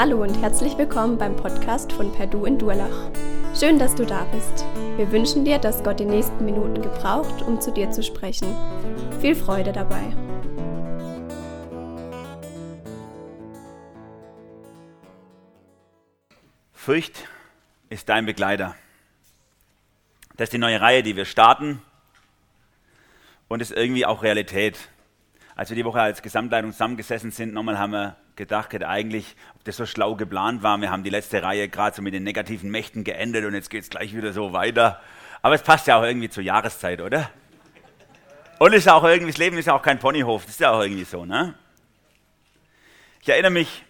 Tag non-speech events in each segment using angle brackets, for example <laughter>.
Hallo und herzlich willkommen beim Podcast von Perdu in Durlach. Schön, dass du da bist. Wir wünschen dir, dass Gott die nächsten Minuten gebraucht, um zu dir zu sprechen. Viel Freude dabei. Furcht ist dein Begleiter. Das ist die neue Reihe, die wir starten und ist irgendwie auch Realität. Als wir die Woche als Gesamtleitung zusammengesessen sind, nochmal haben wir gedacht eigentlich, ob das so schlau geplant war. Wir haben die letzte Reihe gerade so mit den negativen Mächten geendet und jetzt geht es gleich wieder so weiter. Aber es passt ja auch irgendwie zur Jahreszeit, oder? Und ist auch irgendwie, das Leben ist ja auch kein Ponyhof, das ist ja auch irgendwie so, ne? Ich erinnere mich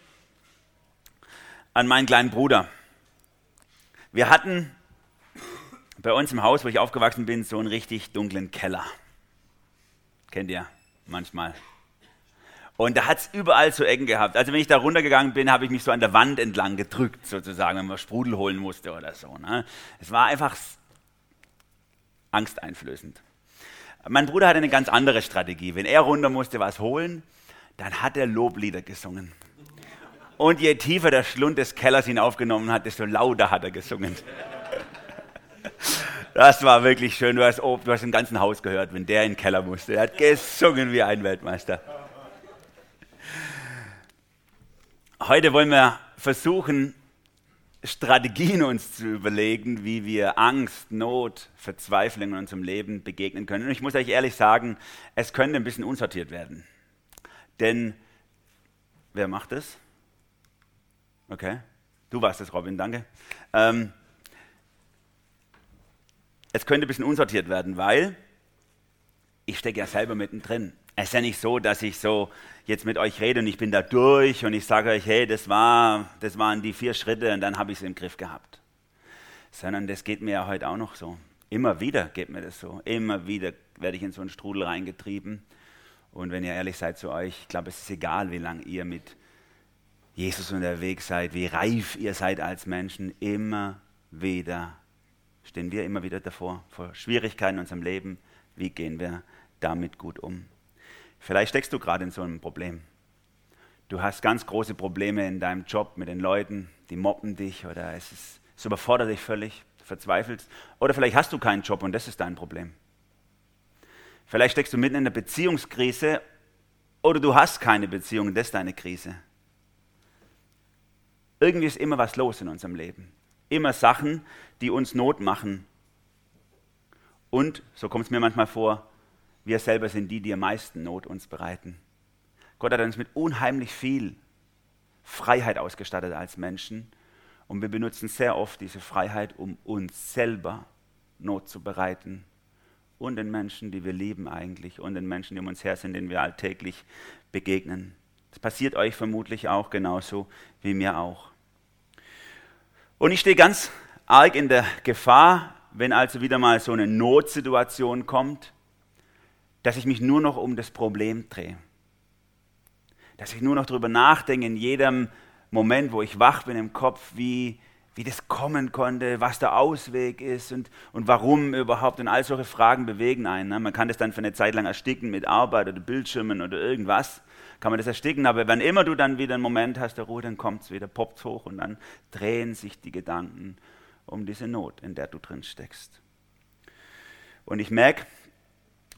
an meinen kleinen Bruder. Wir hatten bei uns im Haus, wo ich aufgewachsen bin, so einen richtig dunklen Keller. Kennt ihr manchmal. Und da hat es überall so Ecken gehabt. Also wenn ich da runtergegangen bin, habe ich mich so an der Wand entlang gedrückt, sozusagen, wenn man Sprudel holen musste oder so. Ne? Es war einfach angsteinflößend. Mein Bruder hatte eine ganz andere Strategie. Wenn er runter musste was holen, dann hat er Loblieder gesungen. Und je tiefer der Schlund des Kellers ihn aufgenommen hat, desto lauter hat er gesungen. Das war wirklich schön. Du hast, oh, du hast im ganzen Haus gehört, wenn der in den Keller musste. Er hat gesungen wie ein Weltmeister. Heute wollen wir versuchen, Strategien uns zu überlegen, wie wir Angst, Not, Verzweiflung in unserem Leben begegnen können. Und ich muss euch ehrlich sagen, es könnte ein bisschen unsortiert werden. Denn wer macht das? Okay, du warst es, Robin, danke. Ähm, es könnte ein bisschen unsortiert werden, weil ich stecke ja selber mittendrin. Es ist ja nicht so, dass ich so jetzt mit euch rede und ich bin da durch und ich sage euch, hey, das, war, das waren die vier Schritte und dann habe ich es im Griff gehabt. Sondern das geht mir ja heute auch noch so. Immer wieder geht mir das so. Immer wieder werde ich in so einen Strudel reingetrieben. Und wenn ihr ehrlich seid zu euch, ich glaube, es ist egal, wie lange ihr mit Jesus unterwegs seid, wie reif ihr seid als Menschen, immer wieder stehen wir immer wieder davor, vor Schwierigkeiten in unserem Leben. Wie gehen wir damit gut um? Vielleicht steckst du gerade in so einem Problem. Du hast ganz große Probleme in deinem Job mit den Leuten, die mobben dich oder es, ist, es überfordert dich völlig, du verzweifelst. Oder vielleicht hast du keinen Job und das ist dein Problem. Vielleicht steckst du mitten in einer Beziehungskrise oder du hast keine Beziehung und das ist deine Krise. Irgendwie ist immer was los in unserem Leben. Immer Sachen, die uns Not machen. Und, so kommt es mir manchmal vor, wir selber sind die, die am meisten Not uns bereiten. Gott hat uns mit unheimlich viel Freiheit ausgestattet als Menschen und wir benutzen sehr oft diese Freiheit, um uns selber Not zu bereiten und den Menschen, die wir lieben eigentlich und den Menschen, die um uns her sind, denen wir alltäglich begegnen. Das passiert euch vermutlich auch genauso wie mir auch. Und ich stehe ganz arg in der Gefahr, wenn also wieder mal so eine Notsituation kommt, dass ich mich nur noch um das Problem drehe. Dass ich nur noch darüber nachdenke in jedem Moment, wo ich wach bin im Kopf, wie, wie das kommen konnte, was der Ausweg ist und, und warum überhaupt. Und all solche Fragen bewegen einen. Ne? Man kann das dann für eine Zeit lang ersticken mit Arbeit oder Bildschirmen oder irgendwas. Kann man das ersticken, aber wenn immer du dann wieder einen Moment hast der Ruhe, dann kommt es wieder, poppt hoch und dann drehen sich die Gedanken um diese Not, in der du drin steckst. Und ich merke,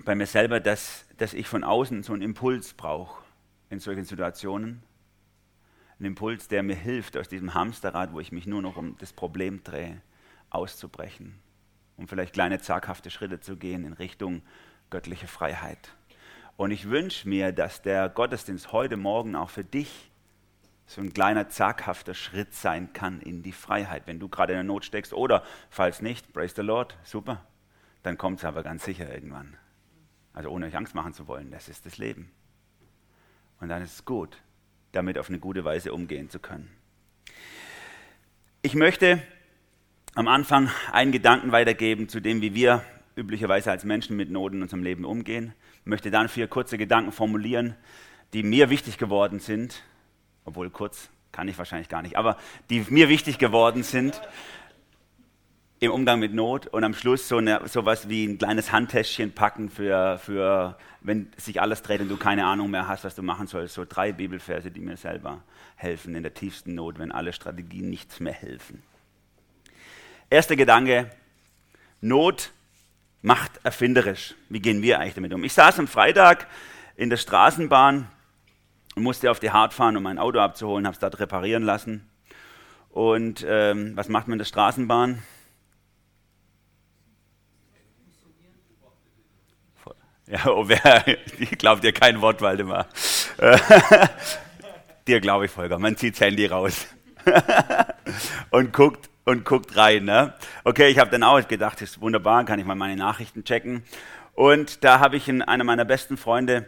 bei mir selber, dass, dass ich von außen so einen Impuls brauche in solchen Situationen. Ein Impuls, der mir hilft, aus diesem Hamsterrad, wo ich mich nur noch um das Problem drehe, auszubrechen. Um vielleicht kleine zaghafte Schritte zu gehen in Richtung göttliche Freiheit. Und ich wünsche mir, dass der Gottesdienst heute Morgen auch für dich so ein kleiner zaghafter Schritt sein kann in die Freiheit, wenn du gerade in der Not steckst. Oder falls nicht, praise the Lord, super, dann kommt es aber ganz sicher irgendwann. Also ohne euch Angst machen zu wollen, das ist das Leben. Und dann ist es gut, damit auf eine gute Weise umgehen zu können. Ich möchte am Anfang einen Gedanken weitergeben zu dem, wie wir üblicherweise als Menschen mit Noten in unserem Leben umgehen. Möchte dann vier kurze Gedanken formulieren, die mir wichtig geworden sind, obwohl kurz kann ich wahrscheinlich gar nicht, aber die mir wichtig geworden sind im Umgang mit Not und am Schluss so eine, sowas wie ein kleines Handtäschchen packen für, für, wenn sich alles dreht und du keine Ahnung mehr hast, was du machen sollst. So drei Bibelverse, die mir selber helfen in der tiefsten Not, wenn alle Strategien nichts mehr helfen. Erster Gedanke, Not macht erfinderisch. Wie gehen wir eigentlich damit um? Ich saß am Freitag in der Straßenbahn und musste auf die Hart fahren, um mein Auto abzuholen, habe es dort reparieren lassen. Und ähm, was macht man in der Straßenbahn? Ja, oh, wer, <laughs> ich glaube dir kein Wort, Waldemar. <laughs> dir glaube ich, Volker. Man zieht das Handy raus <laughs> und guckt und guckt rein. Ne? Okay, ich habe dann auch gedacht, das ist wunderbar, kann ich mal meine Nachrichten checken. Und da habe ich in, einer meiner besten Freunde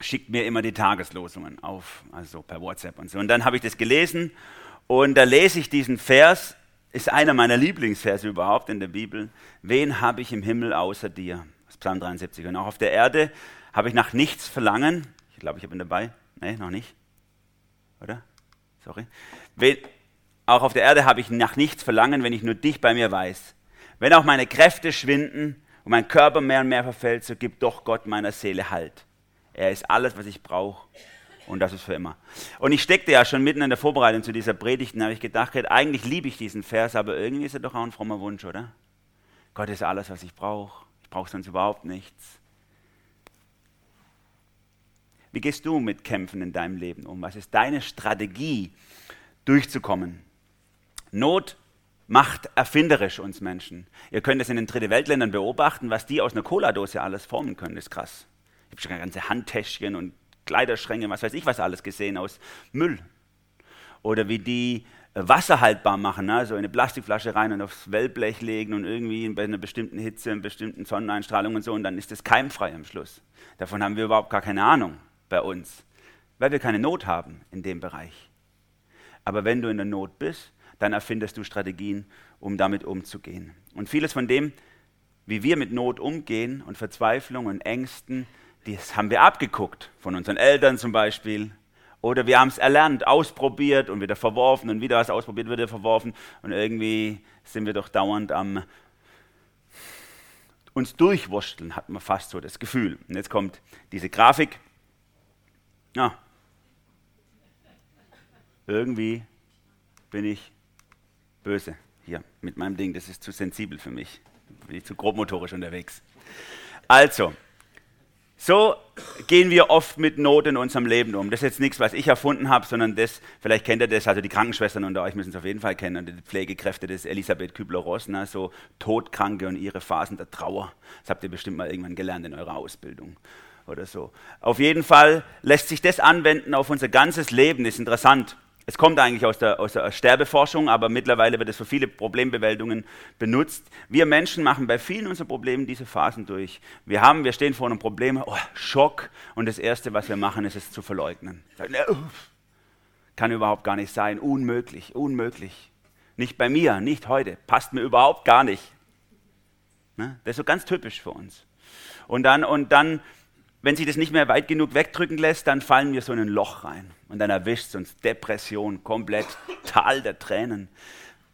schickt mir immer die Tageslosungen auf, also per WhatsApp und so. Und dann habe ich das gelesen und da lese ich diesen Vers, ist einer meiner Lieblingsverse überhaupt in der Bibel. Wen habe ich im Himmel außer dir? Psalm 73. Und auch auf der Erde habe ich nach nichts verlangen. Ich glaube, ich habe ihn dabei. Nee, noch nicht. Oder? Sorry. Auch auf der Erde habe ich nach nichts verlangen, wenn ich nur dich bei mir weiß. Wenn auch meine Kräfte schwinden und mein Körper mehr und mehr verfällt, so gibt doch Gott meiner Seele Halt. Er ist alles, was ich brauche. Und das ist für immer. Und ich steckte ja schon mitten in der Vorbereitung zu dieser Predigt und habe ich gedacht, eigentlich liebe ich diesen Vers, aber irgendwie ist er doch auch ein frommer Wunsch, oder? Gott ist alles, was ich brauche brauchst sonst überhaupt nichts. Wie gehst du mit Kämpfen in deinem Leben um? Was ist deine Strategie, durchzukommen? Not macht erfinderisch uns Menschen. Ihr könnt es in den Dritte Weltländern beobachten, was die aus einer Cola-Dose alles formen können. Das ist krass. Ich habe schon ganze Handtäschchen und Kleiderschränke, was weiß ich was alles gesehen aus Müll. Oder wie die Wasser haltbar machen, ne? so in eine Plastikflasche rein und aufs Wellblech legen und irgendwie bei einer bestimmten Hitze, einer bestimmten Sonneneinstrahlung und so und dann ist es keimfrei am Schluss. Davon haben wir überhaupt gar keine Ahnung bei uns, weil wir keine Not haben in dem Bereich. Aber wenn du in der Not bist, dann erfindest du Strategien, um damit umzugehen. Und vieles von dem, wie wir mit Not umgehen und Verzweiflung und Ängsten, das haben wir abgeguckt von unseren Eltern zum Beispiel, oder wir haben es erlernt, ausprobiert und wieder verworfen und wieder was ausprobiert, wieder verworfen. Und irgendwie sind wir doch dauernd am uns durchwursteln, hat man fast so das Gefühl. Und jetzt kommt diese Grafik. Ja. Irgendwie bin ich böse hier mit meinem Ding. Das ist zu sensibel für mich. Bin ich zu grobmotorisch unterwegs. Also, so gehen wir oft mit Not in unserem Leben um. Das ist jetzt nichts, was ich erfunden habe, sondern das, vielleicht kennt ihr das, also die Krankenschwestern unter euch müssen es auf jeden Fall kennen, die Pflegekräfte des Elisabeth Kübler-Ross, ne, so Todkranke und ihre Phasen der Trauer. Das habt ihr bestimmt mal irgendwann gelernt in eurer Ausbildung oder so. Auf jeden Fall lässt sich das anwenden auf unser ganzes Leben, ist interessant. Es kommt eigentlich aus der, aus der Sterbeforschung, aber mittlerweile wird es für viele Problembewältigungen benutzt. Wir Menschen machen bei vielen unserer Probleme diese Phasen durch. Wir haben, wir stehen vor einem Problem, oh, Schock, und das Erste, was wir machen, ist es zu verleugnen. Kann überhaupt gar nicht sein, unmöglich, unmöglich. Nicht bei mir, nicht heute, passt mir überhaupt gar nicht. Ne? Das ist so ganz typisch für uns. Und dann, und dann wenn sich das nicht mehr weit genug wegdrücken lässt, dann fallen wir so in ein Loch rein. Und dann erwischt uns Depression, komplett Tal der Tränen.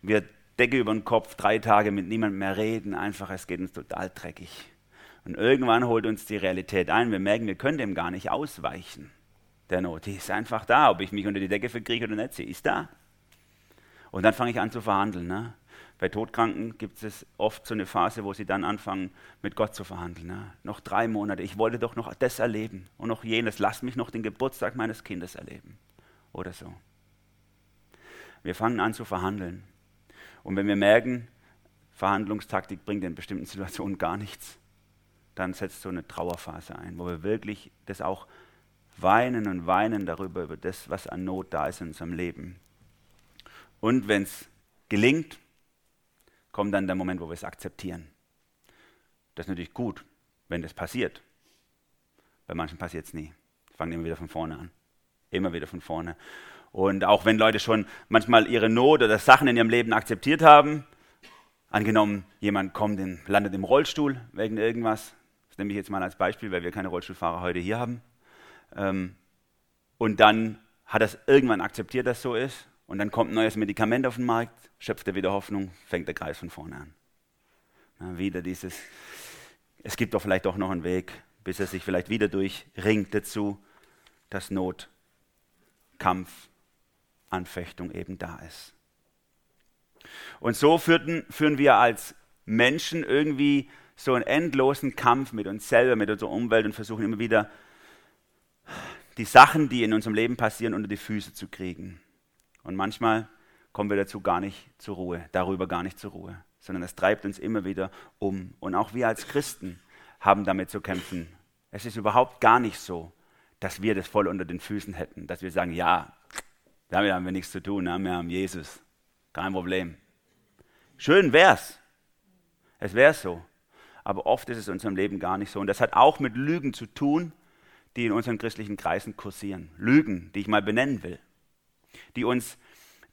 Wir Decke über den Kopf, drei Tage mit niemandem mehr reden, einfach, es geht uns total dreckig. Und irgendwann holt uns die Realität ein. Wir merken, wir können dem gar nicht ausweichen. Der Not, die ist einfach da. Ob ich mich unter die Decke verkriege oder nicht, sie ist da. Und dann fange ich an zu verhandeln. Ne? Bei Todkranken gibt es oft so eine Phase, wo sie dann anfangen, mit Gott zu verhandeln. Ne? Noch drei Monate, ich wollte doch noch das erleben und noch jenes. Lass mich noch den Geburtstag meines Kindes erleben. Oder so. Wir fangen an zu verhandeln. Und wenn wir merken, Verhandlungstaktik bringt in bestimmten Situationen gar nichts, dann setzt so eine Trauerphase ein, wo wir wirklich das auch weinen und weinen darüber, über das, was an Not da ist in unserem Leben. Und wenn es gelingt, kommt dann der Moment, wo wir es akzeptieren. Das ist natürlich gut, wenn das passiert. Bei manchen passiert es nie. Fangen immer wieder von vorne an. Immer wieder von vorne. Und auch wenn Leute schon manchmal ihre Not oder Sachen in ihrem Leben akzeptiert haben, angenommen, jemand kommt in, landet im Rollstuhl wegen irgendwas, das nehme ich jetzt mal als Beispiel, weil wir keine Rollstuhlfahrer heute hier haben, ähm, und dann hat er es irgendwann akzeptiert, dass so ist, Und dann kommt ein neues Medikament auf den Markt, schöpft er wieder Hoffnung, fängt der Kreis von vorne an. Ja, wieder dieses, es gibt doch vielleicht auch noch einen Weg, bis er sich vielleicht wieder durchringt dazu, dass Not, Kampf, Anfechtung eben da ist. Und so führten, führen wir als Menschen irgendwie so einen endlosen Kampf mit uns selber, mit unserer Umwelt und versuchen immer wieder die Sachen, die in unserem Leben passieren, unter die Füße zu kriegen. Und manchmal kommen wir dazu gar nicht zur Ruhe, darüber gar nicht zur Ruhe, sondern es treibt uns immer wieder um. Und auch wir als Christen haben damit zu kämpfen. Es ist überhaupt gar nicht so, dass wir das voll unter den Füßen hätten, dass wir sagen, ja, damit haben wir nichts zu tun, wir haben Jesus, kein Problem. Schön wär's, es wäre so, aber oft ist es in unserem Leben gar nicht so. Und das hat auch mit Lügen zu tun, die in unseren christlichen Kreisen kursieren. Lügen, die ich mal benennen will, die uns,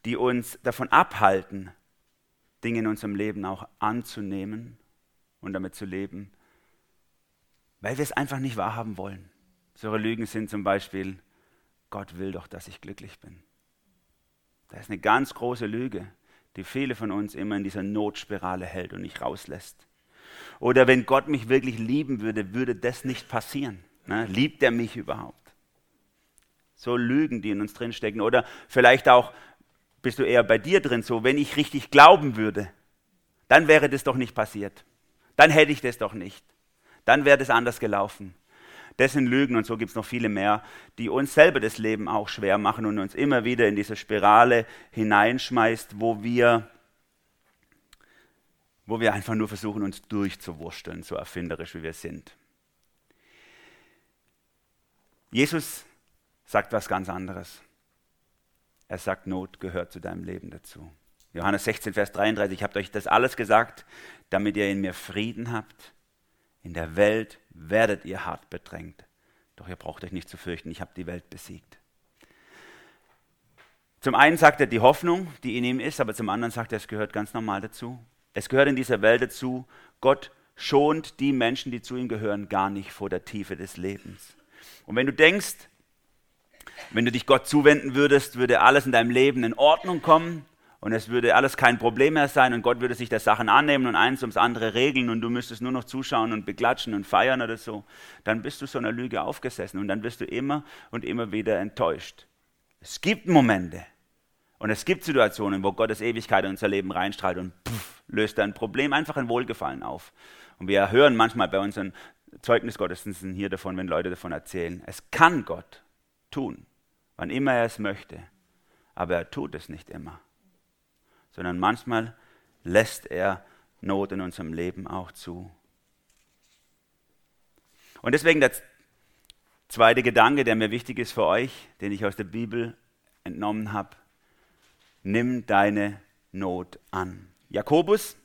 die uns davon abhalten, Dinge in unserem Leben auch anzunehmen und damit zu leben, weil wir es einfach nicht wahrhaben wollen. Solche Lügen sind zum Beispiel, Gott will doch, dass ich glücklich bin. Das ist eine ganz große Lüge, die viele von uns immer in dieser Notspirale hält und nicht rauslässt. Oder wenn Gott mich wirklich lieben würde, würde das nicht passieren. Ne? Liebt er mich überhaupt? So Lügen, die in uns drinstecken. Oder vielleicht auch, bist du eher bei dir drin so, wenn ich richtig glauben würde, dann wäre das doch nicht passiert. Dann hätte ich das doch nicht. Dann wäre das anders gelaufen. Das sind Lügen und so gibt es noch viele mehr, die uns selber das Leben auch schwer machen und uns immer wieder in diese Spirale hineinschmeißt, wo wir, wo wir einfach nur versuchen, uns durchzuwursteln, so erfinderisch wie wir sind. Jesus sagt was ganz anderes. Er sagt, Not gehört zu deinem Leben dazu. Johannes 16, Vers 33, ich habe euch das alles gesagt, damit ihr in mir Frieden habt. In der Welt werdet ihr hart bedrängt. Doch ihr braucht euch nicht zu fürchten, ich habe die Welt besiegt. Zum einen sagt er die Hoffnung, die in ihm ist, aber zum anderen sagt er, es gehört ganz normal dazu. Es gehört in dieser Welt dazu, Gott schont die Menschen, die zu ihm gehören, gar nicht vor der Tiefe des Lebens. Und wenn du denkst, wenn du dich Gott zuwenden würdest, würde alles in deinem Leben in Ordnung kommen, und es würde alles kein Problem mehr sein und Gott würde sich der Sachen annehmen und eins ums andere regeln und du müsstest nur noch zuschauen und beklatschen und feiern oder so, dann bist du so einer Lüge aufgesessen und dann wirst du immer und immer wieder enttäuscht. Es gibt Momente und es gibt Situationen, wo Gottes Ewigkeit in unser Leben reinstrahlt und puff, löst ein Problem einfach ein Wohlgefallen auf. Und wir hören manchmal bei unseren Zeugnisgottesdiensten hier davon, wenn Leute davon erzählen. Es kann Gott tun, wann immer er es möchte, aber er tut es nicht immer sondern manchmal lässt er Not in unserem Leben auch zu. Und deswegen der zweite Gedanke, der mir wichtig ist für euch, den ich aus der Bibel entnommen habe, nimm deine Not an. Jakobus,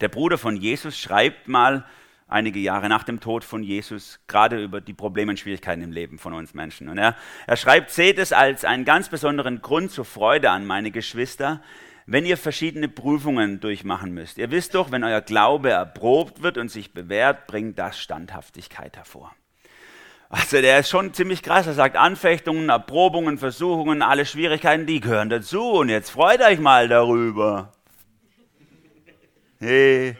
der Bruder von Jesus, schreibt mal einige Jahre nach dem Tod von Jesus gerade über die Probleme und Schwierigkeiten im Leben von uns Menschen. Und er, er schreibt, seht es als einen ganz besonderen Grund zur Freude an, meine Geschwister, wenn ihr verschiedene Prüfungen durchmachen müsst. Ihr wisst doch, wenn euer Glaube erprobt wird und sich bewährt, bringt das Standhaftigkeit hervor. Also der ist schon ziemlich krass. Er sagt, Anfechtungen, Erprobungen, Versuchungen, alle Schwierigkeiten, die gehören dazu. Und jetzt freut euch mal darüber. Hey,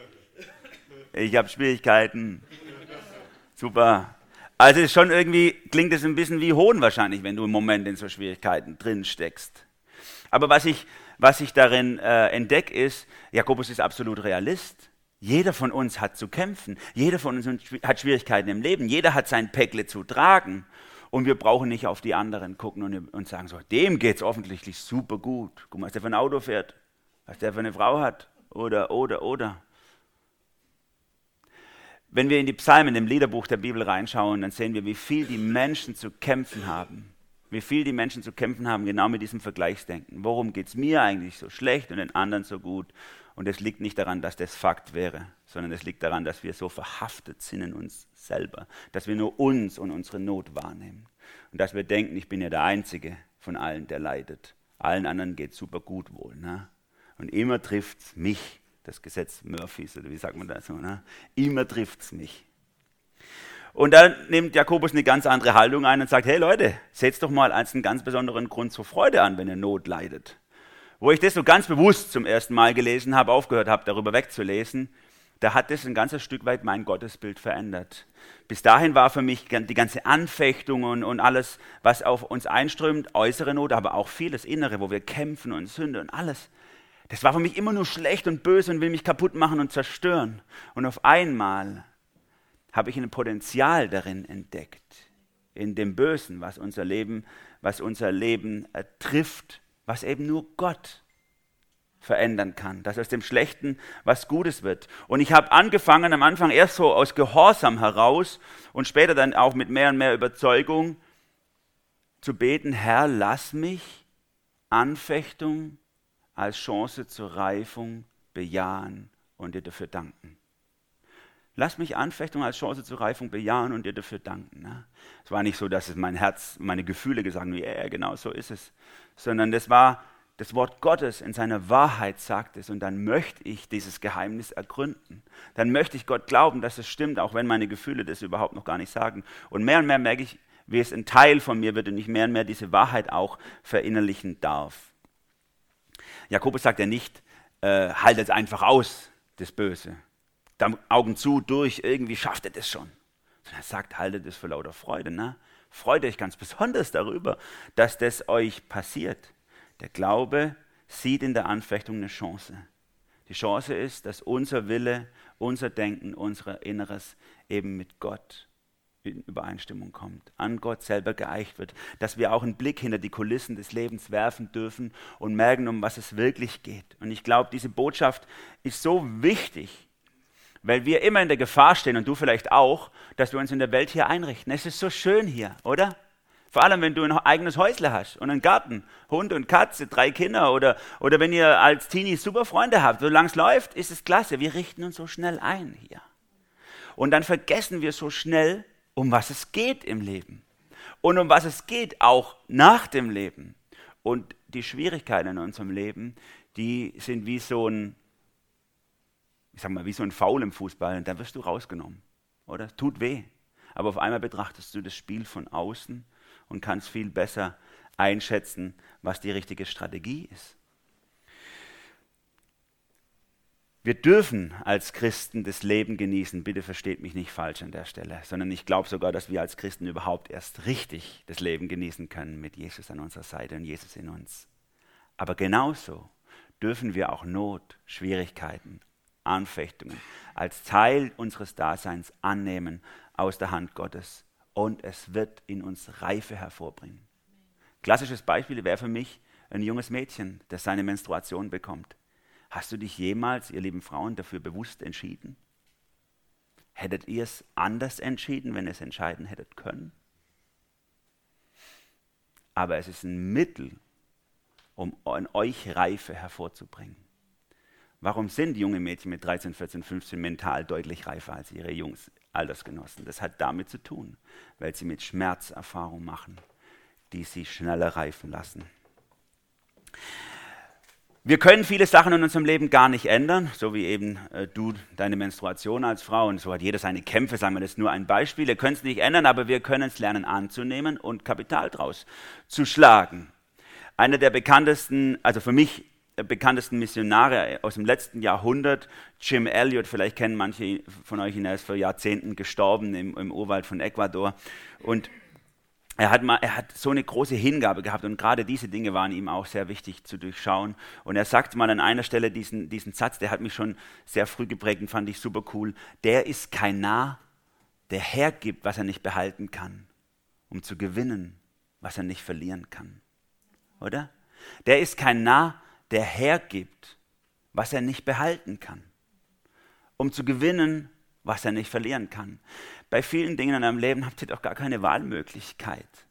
ich habe Schwierigkeiten. Super. Also ist schon irgendwie, klingt es ein bisschen wie Hohn wahrscheinlich, wenn du im Moment in so Schwierigkeiten drin steckst. Aber was ich was ich darin äh, entdecke, ist, Jakobus ist absolut Realist. Jeder von uns hat zu kämpfen. Jeder von uns hat Schwierigkeiten im Leben. Jeder hat sein Päckle zu tragen. Und wir brauchen nicht auf die anderen gucken und, und sagen so, dem geht es offensichtlich super gut. Guck mal, was der für ein Auto fährt, was der für eine Frau hat. Oder, oder, oder. Wenn wir in die Psalmen, im Liederbuch der Bibel reinschauen, dann sehen wir, wie viel die Menschen zu kämpfen haben wie viel die Menschen zu kämpfen haben, genau mit diesem Vergleichsdenken. Warum geht es mir eigentlich so schlecht und den anderen so gut? Und es liegt nicht daran, dass das Fakt wäre, sondern es liegt daran, dass wir so verhaftet sind in uns selber, dass wir nur uns und unsere Not wahrnehmen. Und dass wir denken, ich bin ja der Einzige von allen, der leidet. Allen anderen geht super gut wohl. Ne? Und immer trifft es mich, das Gesetz Murphys, oder wie sagt man das ne? immer trifft es mich. Und dann nimmt Jakobus eine ganz andere Haltung ein und sagt, hey Leute, setzt doch mal als einen ganz besonderen Grund zur Freude an, wenn ihr Not leidet. Wo ich das so ganz bewusst zum ersten Mal gelesen habe, aufgehört habe, darüber wegzulesen, da hat das ein ganzes Stück weit mein Gottesbild verändert. Bis dahin war für mich die ganze Anfechtung und, und alles, was auf uns einströmt, äußere Not, aber auch vieles Innere, wo wir kämpfen und Sünde und alles. Das war für mich immer nur schlecht und böse und will mich kaputt machen und zerstören. Und auf einmal habe ich ein Potenzial darin entdeckt, in dem Bösen, was unser Leben, was unser Leben äh, trifft, was eben nur Gott verändern kann, dass aus dem Schlechten was Gutes wird. Und ich habe angefangen, am Anfang erst so aus Gehorsam heraus und später dann auch mit mehr und mehr Überzeugung zu beten, Herr, lass mich Anfechtung als Chance zur Reifung bejahen und dir dafür danken. Lass mich Anfechtung als Chance zur Reifung bejahen und dir dafür danken. Ne? Es war nicht so, dass es mein Herz, meine Gefühle gesagt haben, ja, yeah, genau so ist es, sondern das war das Wort Gottes in seiner Wahrheit sagt es und dann möchte ich dieses Geheimnis ergründen. Dann möchte ich Gott glauben, dass es stimmt, auch wenn meine Gefühle das überhaupt noch gar nicht sagen. Und mehr und mehr merke ich, wie es ein Teil von mir wird und ich mehr und mehr diese Wahrheit auch verinnerlichen darf. Jakobus sagt ja nicht, äh, haltet einfach aus, das Böse. Da Augen zu, durch, irgendwie schafft er das schon. Sondern er sagt, haltet es für lauter Freude. Ne? Freut euch ganz <laughs> besonders darüber, dass das euch passiert. Der Glaube sieht in der Anfechtung eine Chance. Die Chance ist, dass unser Wille, unser Denken, unser Inneres eben mit Gott in Übereinstimmung kommt, an Gott selber geeicht wird, dass wir auch einen Blick hinter die Kulissen des Lebens werfen dürfen und merken, um was es wirklich geht. Und ich glaube, diese Botschaft ist so wichtig, weil wir immer in der Gefahr stehen, und du vielleicht auch, dass wir uns in der Welt hier einrichten. Es ist so schön hier, oder? Vor allem, wenn du ein eigenes Häusle hast und einen Garten, Hund und Katze, drei Kinder oder, oder wenn ihr als Teenie super Freunde habt. Solange es läuft, ist es klasse. Wir richten uns so schnell ein hier. Und dann vergessen wir so schnell, um was es geht im Leben. Und um was es geht auch nach dem Leben. Und die Schwierigkeiten in unserem Leben, die sind wie so ein, ich sag mal, wie so ein Foul im Fußball. Und dann wirst du rausgenommen. Oder? Tut weh. Aber auf einmal betrachtest du das Spiel von außen und kannst viel besser einschätzen, was die richtige Strategie ist. Wir dürfen als Christen das Leben genießen, bitte versteht mich nicht falsch an der Stelle, sondern ich glaube sogar, dass wir als Christen überhaupt erst richtig das Leben genießen können mit Jesus an unserer Seite und Jesus in uns. Aber genauso dürfen wir auch Not, Schwierigkeiten, Anfechtungen als Teil unseres Daseins annehmen aus der Hand Gottes und es wird in uns Reife hervorbringen. Klassisches Beispiel wäre für mich ein junges Mädchen, das seine Menstruation bekommt. Hast du dich jemals, ihr lieben Frauen, dafür bewusst entschieden? Hättet ihr es anders entschieden, wenn ihr es entscheiden hättet können? Aber es ist ein Mittel, um in euch Reife hervorzubringen. Warum sind junge Mädchen mit 13, 14, 15 mental deutlich reifer als ihre Jungs, Altersgenossen? Das hat damit zu tun, weil sie mit Schmerzerfahrung machen, die sie schneller reifen lassen. Wir können viele Sachen in unserem Leben gar nicht ändern, so wie eben äh, du deine Menstruation als Frau und so hat jeder seine Kämpfe, sagen wir das ist nur ein Beispiel. Wir können es nicht ändern, aber wir können es lernen anzunehmen und Kapital draus zu schlagen. Einer der bekanntesten, also für mich bekanntesten Missionare aus dem letzten Jahrhundert, Jim Elliot, vielleicht kennen manche von euch ihn, er ist vor Jahrzehnten gestorben im, im Urwald von Ecuador. Und er hat, mal, er hat so eine große Hingabe gehabt und gerade diese Dinge waren ihm auch sehr wichtig zu durchschauen. Und er sagt mal an einer Stelle diesen, diesen Satz, der hat mich schon sehr früh geprägt und fand ich super cool. Der ist kein Narr, der hergibt, was er nicht behalten kann, um zu gewinnen, was er nicht verlieren kann. Oder? Der ist kein Narr, der hergibt, was er nicht behalten kann, um zu gewinnen, was er nicht verlieren kann. Bei vielen Dingen in deinem Leben habt ihr doch gar keine Wahlmöglichkeit.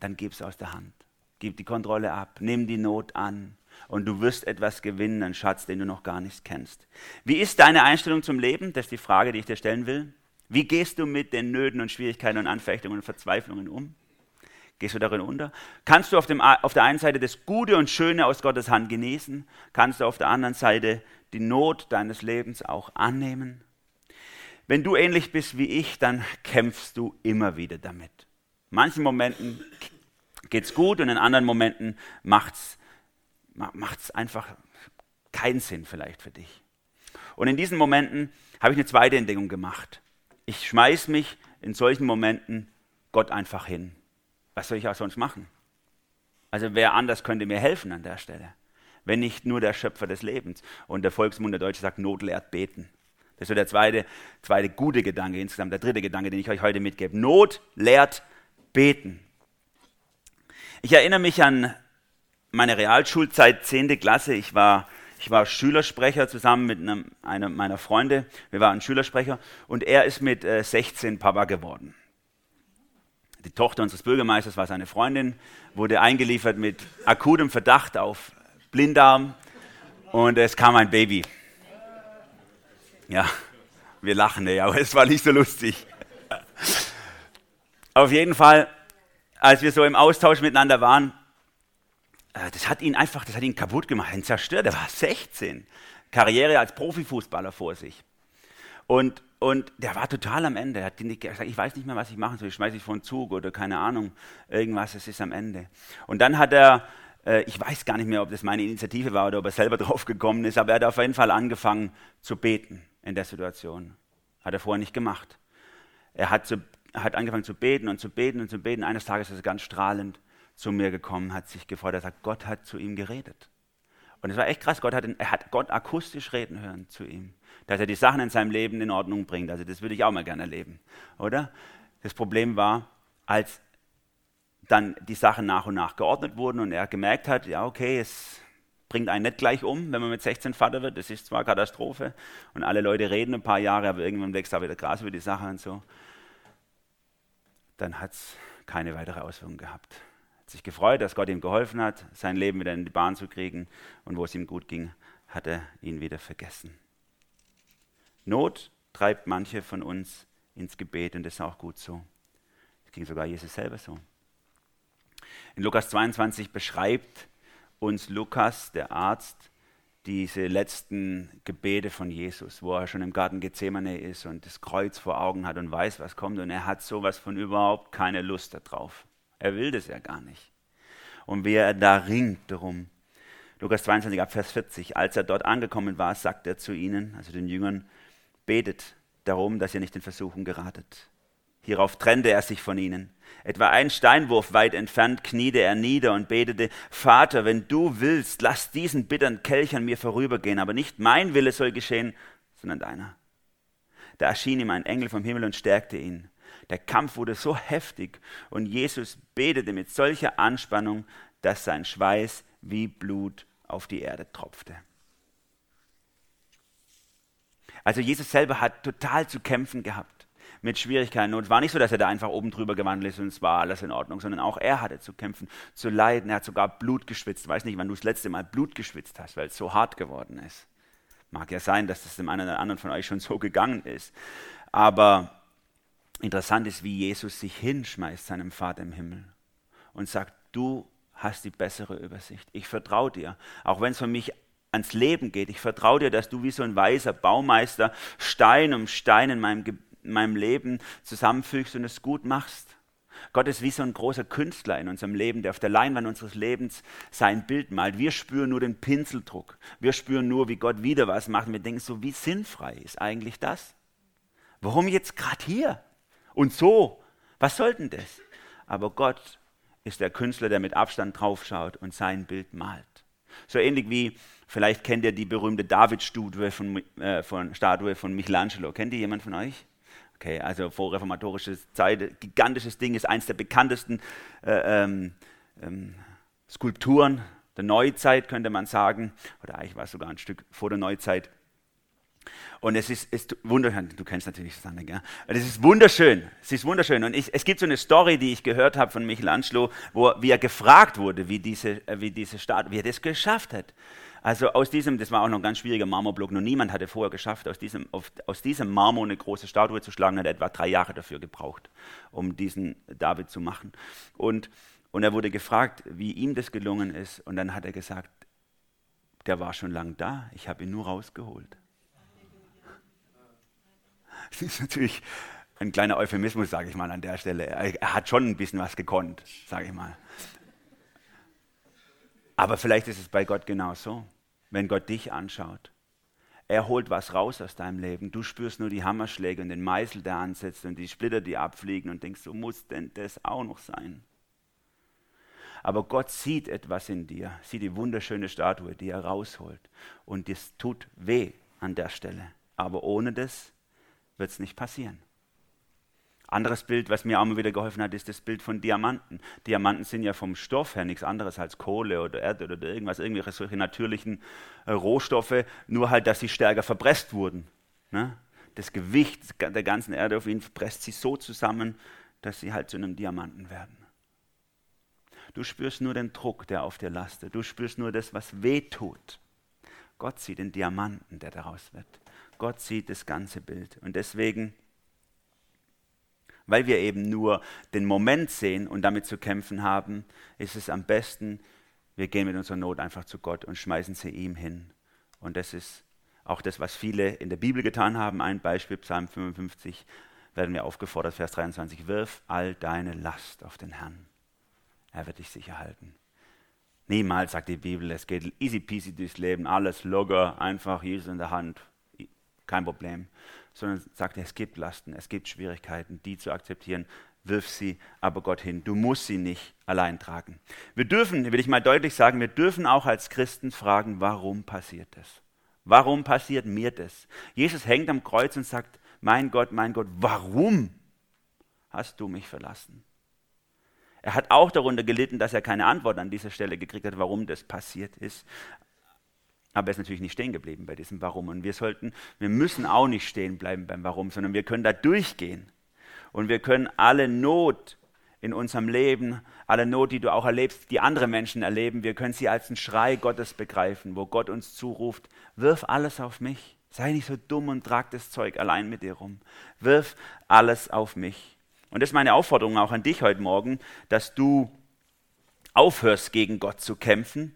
Dann gib es aus der Hand. Gib die Kontrolle ab, nimm die Not an und du wirst etwas gewinnen, einen Schatz, den du noch gar nicht kennst. Wie ist deine Einstellung zum Leben? Das ist die Frage, die ich dir stellen will. Wie gehst du mit den Nöten und Schwierigkeiten und Anfechtungen und Verzweiflungen um? Gehst du darin unter? Kannst du auf, dem, auf der einen Seite das Gute und Schöne aus Gottes Hand genießen? Kannst du auf der anderen Seite die Not deines Lebens auch annehmen? Wenn du ähnlich bist wie ich, dann kämpfst du immer wieder damit. In manchen Momenten geht es gut und in anderen Momenten macht es einfach keinen Sinn vielleicht für dich. Und in diesen Momenten habe ich eine zweite Entdeckung gemacht. Ich schmeiß mich in solchen Momenten Gott einfach hin. Was soll ich auch sonst machen? Also wer anders könnte mir helfen an der Stelle, wenn nicht nur der Schöpfer des Lebens. Und der Volksmund der Deutsche sagt, Not lehrt beten. Das ist so der zweite, zweite gute Gedanke insgesamt, der dritte Gedanke, den ich euch heute mitgebe. Not lehrt beten. Ich erinnere mich an meine Realschulzeit, 10. Klasse. Ich war, ich war Schülersprecher zusammen mit einem, einem meiner Freunde. Wir waren Schülersprecher und er ist mit äh, 16 Papa geworden. Die Tochter unseres Bürgermeisters war seine Freundin, wurde eingeliefert mit akutem Verdacht auf Blinddarm und es kam ein Baby. Ja, wir lachen, ja, aber es war nicht so lustig. Auf jeden Fall, als wir so im Austausch miteinander waren, äh, das hat ihn einfach, das hat ihn kaputt gemacht, ihn zerstört. Er war 16, Karriere als Profifußballer vor sich. Und, und der war total am Ende. Er hat gesagt, ich weiß nicht mehr, was ich machen soll. Ich schmeiße dich vor den Zug oder keine Ahnung, irgendwas, es ist am Ende. Und dann hat er, äh, ich weiß gar nicht mehr, ob das meine Initiative war oder ob er selber <laughs> drauf gekommen ist, aber er hat auf jeden Fall angefangen zu beten in der Situation. Hat er vorher nicht gemacht. Er hat, zu, hat angefangen zu beten und zu beten und zu beten. Eines Tages ist er ganz strahlend zu mir gekommen, hat sich gefreut. Er sagt, Gott hat zu ihm geredet. Und es war echt krass. Gott hat, er hat Gott akustisch reden hören zu ihm. Dass er die Sachen in seinem Leben in Ordnung bringt. Also das würde ich auch mal gerne erleben. Oder? Das Problem war, als dann die Sachen nach und nach geordnet wurden und er gemerkt hat, ja, okay, es bringt einen nicht gleich um, wenn man mit 16 Vater wird. Das ist zwar Katastrophe und alle Leute reden ein paar Jahre, aber irgendwann wächst da wieder Gras über die Sache und so. Dann hat es keine weitere Auswirkung gehabt. Hat sich gefreut, dass Gott ihm geholfen hat, sein Leben wieder in die Bahn zu kriegen und wo es ihm gut ging, hat er ihn wieder vergessen. Not treibt manche von uns ins Gebet und das ist auch gut so. Es ging sogar Jesus selber so. In Lukas 22 beschreibt uns Lukas, der Arzt, diese letzten Gebete von Jesus, wo er schon im Garten Gethsemane ist und das Kreuz vor Augen hat und weiß, was kommt. Und er hat sowas von überhaupt keine Lust darauf. Er will das ja gar nicht. Und wie er da ringt darum. Lukas 22 ab Vers 40. Als er dort angekommen war, sagt er zu ihnen, also den Jüngern, betet darum, dass ihr nicht in Versuchung geratet. Hierauf trennte er sich von ihnen. Etwa einen Steinwurf weit entfernt kniete er nieder und betete, Vater, wenn du willst, lass diesen bitteren Kelch an mir vorübergehen, aber nicht mein Wille soll geschehen, sondern deiner. Da erschien ihm ein Engel vom Himmel und stärkte ihn. Der Kampf wurde so heftig und Jesus betete mit solcher Anspannung, dass sein Schweiß wie Blut auf die Erde tropfte. Also Jesus selber hat total zu kämpfen gehabt mit Schwierigkeiten. Und es war nicht so, dass er da einfach oben drüber gewandelt ist und es war alles in Ordnung, sondern auch er hatte zu kämpfen, zu leiden. Er hat sogar Blut geschwitzt. Ich weiß nicht, wann du das letzte Mal Blut geschwitzt hast, weil es so hart geworden ist. Mag ja sein, dass das dem einen oder anderen von euch schon so gegangen ist. Aber interessant ist, wie Jesus sich hinschmeißt seinem Vater im Himmel und sagt, du hast die bessere Übersicht. Ich vertraue dir, auch wenn es für mich ans Leben geht. Ich vertraue dir, dass du wie so ein weiser Baumeister Stein um Stein in meinem Gebet in meinem Leben zusammenfügst und es gut machst. Gott ist wie so ein großer Künstler in unserem Leben, der auf der Leinwand unseres Lebens sein Bild malt. Wir spüren nur den Pinseldruck. Wir spüren nur, wie Gott wieder was macht. Und wir denken so, wie sinnfrei ist eigentlich das? Warum jetzt gerade hier? Und so? Was soll denn das? Aber Gott ist der Künstler, der mit Abstand draufschaut und sein Bild malt. So ähnlich wie, vielleicht kennt ihr die berühmte David-Statue von, äh, von, Statue von Michelangelo. Kennt ihr jemand von euch? Okay, also vorreformatorische Zeit, gigantisches Ding, ist eines der bekanntesten äh, ähm, ähm, Skulpturen der Neuzeit, könnte man sagen. Oder eigentlich war es sogar ein Stück vor der Neuzeit. Und es ist, ist wunderschön, du kennst natürlich Susanne, gell? Es ist wunderschön, es ist wunderschön. Und ich, es gibt so eine Story, die ich gehört habe von Michelangelo, wo, wie er gefragt wurde, wie diese, äh, wie diese Statue, wie er das geschafft hat. Also aus diesem, das war auch noch ein ganz schwieriger Marmorblock, nur niemand hatte vorher geschafft, aus diesem, auf, aus diesem Marmor eine große Statue zu schlagen, er hat etwa drei Jahre dafür gebraucht, um diesen David zu machen. Und, und er wurde gefragt, wie ihm das gelungen ist, und dann hat er gesagt, der war schon lang da, ich habe ihn nur rausgeholt. <laughs> Das ist natürlich ein kleiner Euphemismus, sage ich mal an der Stelle. Er hat schon ein bisschen was gekonnt, sage ich mal. Aber vielleicht ist es bei Gott genauso, wenn Gott dich anschaut. Er holt was raus aus deinem Leben. Du spürst nur die Hammerschläge und den Meißel, der ansetzt und die Splitter, die abfliegen und denkst, so muss denn das auch noch sein. Aber Gott sieht etwas in dir, sieht die wunderschöne Statue, die er rausholt. Und das tut weh an der Stelle. Aber ohne das wird es nicht passieren. Anderes Bild, was mir auch mal wieder geholfen hat, ist das Bild von Diamanten. Diamanten sind ja vom Stoff her nichts anderes als Kohle oder Erde oder irgendwas, irgendwelche solche natürlichen äh, Rohstoffe, nur halt, dass sie stärker verpresst wurden. Ne? Das Gewicht der ganzen Erde auf ihn presst sie so zusammen, dass sie halt zu einem Diamanten werden. Du spürst nur den Druck, der auf dir lastet. Du spürst nur das, was weh tut. Gott sieht den Diamanten, der daraus wird. Gott sieht das ganze Bild. Und deswegen weil wir eben nur den Moment sehen und damit zu kämpfen haben, ist es am besten, wir gehen mit unserer Not einfach zu Gott und schmeißen sie ihm hin. Und das ist auch das, was viele in der Bibel getan haben. Ein Beispiel, Psalm 55, werden wir aufgefordert, Vers 23, wirf all deine Last auf den Herrn. Er wird dich sicher halten. Niemals sagt die Bibel, es geht easy peasy durchs Leben, alles locker, einfach Jesus in der Hand, kein Problem sondern sagt, es gibt Lasten, es gibt Schwierigkeiten, die zu akzeptieren. Wirf sie aber Gott hin. Du musst sie nicht allein tragen. Wir dürfen, will ich mal deutlich sagen, wir dürfen auch als Christen fragen, warum passiert das? Warum passiert mir das? Jesus hängt am Kreuz und sagt, mein Gott, mein Gott, warum hast du mich verlassen? Er hat auch darunter gelitten, dass er keine Antwort an dieser Stelle gekriegt hat, warum das passiert ist. Aber er ist natürlich nicht stehen geblieben bei diesem Warum. Und wir sollten, wir müssen auch nicht stehen bleiben beim Warum, sondern wir können da durchgehen. Und wir können alle Not in unserem Leben, alle Not, die du auch erlebst, die andere Menschen erleben, wir können sie als einen Schrei Gottes begreifen, wo Gott uns zuruft, wirf alles auf mich. Sei nicht so dumm und trag das Zeug allein mit dir rum. Wirf alles auf mich. Und das ist meine Aufforderung auch an dich heute Morgen, dass du aufhörst, gegen Gott zu kämpfen,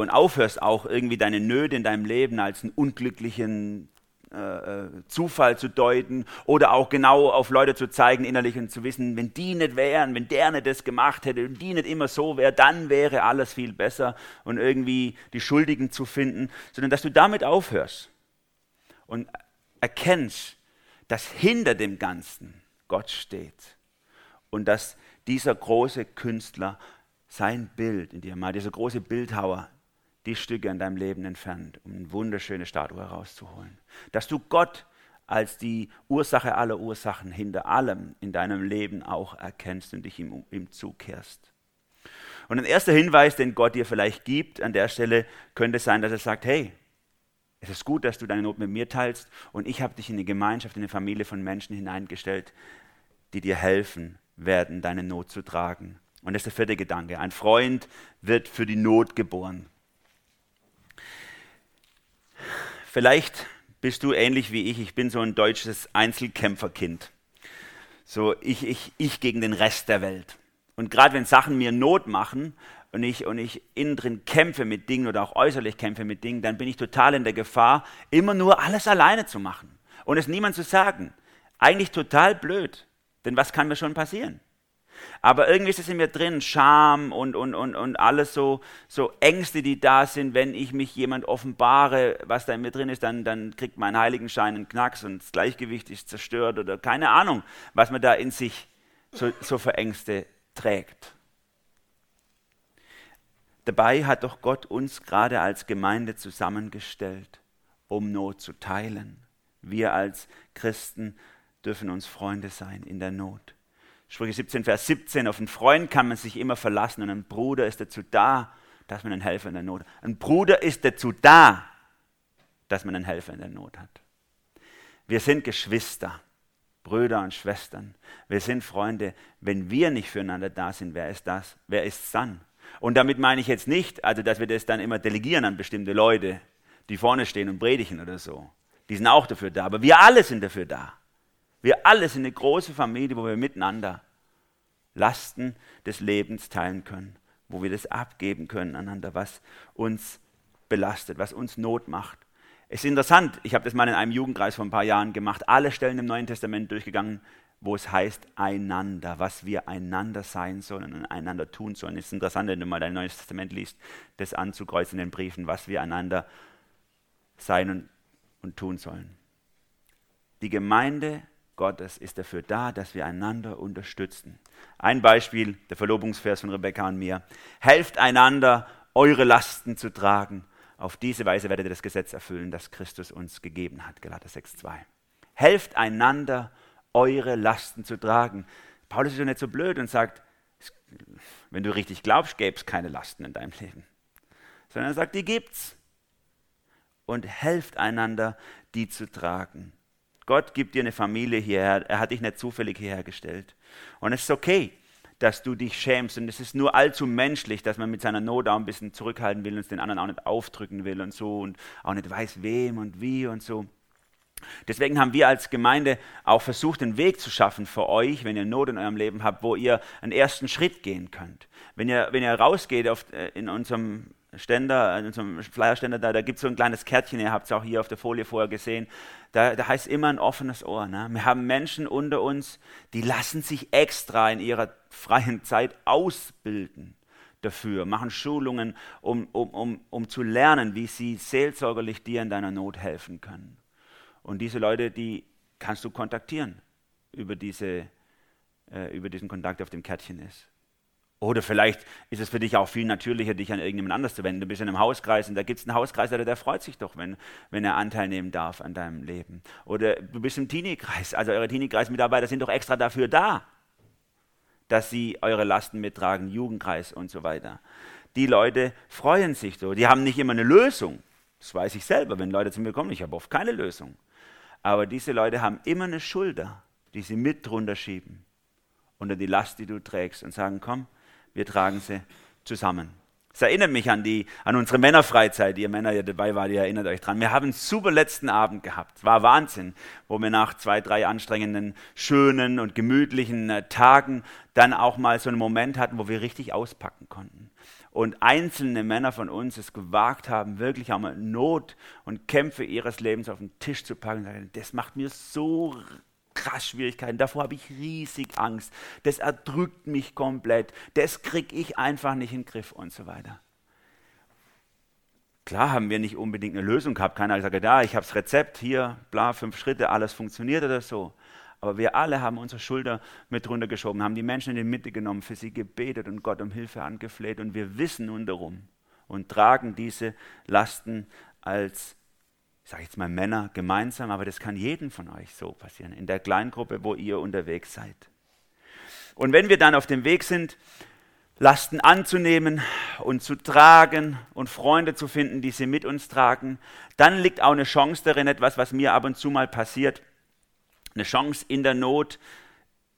und aufhörst auch irgendwie deine Nöte in deinem Leben als einen unglücklichen äh, äh, Zufall zu deuten oder auch genau auf Leute zu zeigen innerlich und zu wissen, wenn die nicht wären, wenn der nicht das gemacht hätte und die nicht immer so wäre, dann wäre alles viel besser und irgendwie die Schuldigen zu finden, sondern dass du damit aufhörst und erkennst, dass hinter dem Ganzen Gott steht und dass dieser große Künstler sein Bild in dir mal, dieser große Bildhauer die Stücke in deinem Leben entfernt, um eine wunderschöne Statue herauszuholen. Dass du Gott als die Ursache aller Ursachen hinter allem in deinem Leben auch erkennst und dich ihm, ihm zukehrst. Und ein erster Hinweis, den Gott dir vielleicht gibt an der Stelle, könnte sein, dass er sagt, hey, es ist gut, dass du deine Not mit mir teilst und ich habe dich in eine Gemeinschaft, in eine Familie von Menschen hineingestellt, die dir helfen werden, deine Not zu tragen. Und das ist der vierte Gedanke. Ein Freund wird für die Not geboren. Vielleicht bist du ähnlich wie ich. Ich bin so ein deutsches Einzelkämpferkind. So ich, ich, ich gegen den Rest der Welt. Und gerade wenn Sachen mir Not machen und ich, und ich innen drin kämpfe mit Dingen oder auch äußerlich kämpfe mit Dingen, dann bin ich total in der Gefahr, immer nur alles alleine zu machen und es niemand zu sagen. Eigentlich total blöd. Denn was kann mir schon passieren? Aber irgendwie ist es in mir drin, Scham und, und, und, und alles so, so Ängste, die da sind, wenn ich mich jemand offenbare, was da in mir drin ist, dann, dann kriegt mein Heiligenschein einen Knacks und das Gleichgewicht ist zerstört oder keine Ahnung, was man da in sich so, so für Ängste trägt. Dabei hat doch Gott uns gerade als Gemeinde zusammengestellt, um Not zu teilen. Wir als Christen dürfen uns Freunde sein in der Not. Sprüche 17, Vers 17, auf einen Freund kann man sich immer verlassen und ein Bruder ist dazu da, dass man einen Helfer in der Not hat. Ein Bruder ist dazu da, dass man einen Helfer in der Not hat. Wir sind Geschwister, Brüder und Schwestern. Wir sind Freunde. Wenn wir nicht füreinander da sind, wer ist das? Wer ist es dann? Und damit meine ich jetzt nicht, also dass wir das dann immer delegieren an bestimmte Leute, die vorne stehen und predigen oder so. Die sind auch dafür da, aber wir alle sind dafür da. Wir alle sind eine große Familie, wo wir miteinander Lasten des Lebens teilen können, wo wir das abgeben können aneinander, was uns belastet, was uns Not macht. Es ist interessant, ich habe das mal in einem Jugendkreis vor ein paar Jahren gemacht, alle Stellen im Neuen Testament durchgegangen, wo es heißt einander, was wir einander sein sollen und einander tun sollen. Es ist interessant, wenn du mal dein Neues Testament liest, das anzukreuzen in den Briefen, was wir einander sein und, und tun sollen. Die Gemeinde Gottes ist dafür da, dass wir einander unterstützen. Ein Beispiel, der Verlobungsvers von Rebecca und mir. Helft einander, eure Lasten zu tragen. Auf diese Weise werdet ihr das Gesetz erfüllen, das Christus uns gegeben hat. Galater 6,2. Helft einander, eure Lasten zu tragen. Paulus ist ja nicht so blöd und sagt, wenn du richtig glaubst, gäbe es keine Lasten in deinem Leben. Sondern er sagt, die gibt's. Und helft einander, die zu tragen. Gott gibt dir eine Familie hierher. Er hat dich nicht zufällig hierher gestellt. Und es ist okay, dass du dich schämst. Und es ist nur allzu menschlich, dass man mit seiner Not auch ein bisschen zurückhalten will und es den anderen auch nicht aufdrücken will und so und auch nicht weiß, wem und wie und so. Deswegen haben wir als Gemeinde auch versucht, einen Weg zu schaffen für euch, wenn ihr Not in eurem Leben habt, wo ihr einen ersten Schritt gehen könnt. Wenn ihr, wenn ihr rausgeht auf, äh, in unserem Ständer, in unserem Flyerständer, da, da gibt es so ein kleines Kärtchen, ihr habt es auch hier auf der Folie vorher gesehen, da, da heißt immer ein offenes Ohr. Ne? Wir haben Menschen unter uns, die lassen sich extra in ihrer freien Zeit ausbilden dafür, machen Schulungen, um, um, um, um zu lernen, wie sie seelsorgerlich dir in deiner Not helfen können. Und diese Leute, die kannst du kontaktieren über, diese, äh, über diesen Kontakt, der auf dem Kärtchen ist. Oder vielleicht ist es für dich auch viel natürlicher, dich an irgendjemand anders zu wenden. Du bist in einem Hauskreis und da gibt es einen Hauskreis, der freut sich doch, wenn, wenn er Anteil nehmen darf an deinem Leben. Oder du bist im Teenie-Kreis, also eure Teenie-Kreis-Mitarbeiter sind doch extra dafür da, dass sie eure Lasten mittragen, Jugendkreis und so weiter. Die Leute freuen sich so. Die haben nicht immer eine Lösung. Das weiß ich selber, wenn Leute zu mir kommen. Ich habe oft keine Lösung. Aber diese Leute haben immer eine Schulter, die sie mit drunter schieben, unter die Last, die du trägst und sagen, komm, wir tragen sie zusammen. Es erinnert mich an, die, an unsere Männerfreizeit. Ihr Männer, ihr dabei wart, ihr erinnert euch dran. Wir haben einen super letzten Abend gehabt. War Wahnsinn, wo wir nach zwei, drei anstrengenden, schönen und gemütlichen äh, Tagen dann auch mal so einen Moment hatten, wo wir richtig auspacken konnten und einzelne Männer von uns es gewagt haben, wirklich einmal Not und Kämpfe ihres Lebens auf den Tisch zu packen das macht mir so krass Schwierigkeiten, davor habe ich riesig Angst, das erdrückt mich komplett, das kriege ich einfach nicht in den Griff und so weiter. Klar haben wir nicht unbedingt eine Lösung gehabt, keiner hat gesagt, da, ich habe das Rezept, hier, bla, fünf Schritte, alles funktioniert oder so. Aber wir alle haben unsere Schulter mit runtergeschoben, haben die Menschen in die Mitte genommen, für sie gebetet und Gott um Hilfe angefleht. Und wir wissen nun darum und tragen diese Lasten als, ich sage jetzt mal Männer, gemeinsam, aber das kann jedem von euch so passieren, in der Kleingruppe, wo ihr unterwegs seid. Und wenn wir dann auf dem Weg sind, Lasten anzunehmen und zu tragen und Freunde zu finden, die sie mit uns tragen, dann liegt auch eine Chance darin, etwas, was mir ab und zu mal passiert, eine Chance in der Not,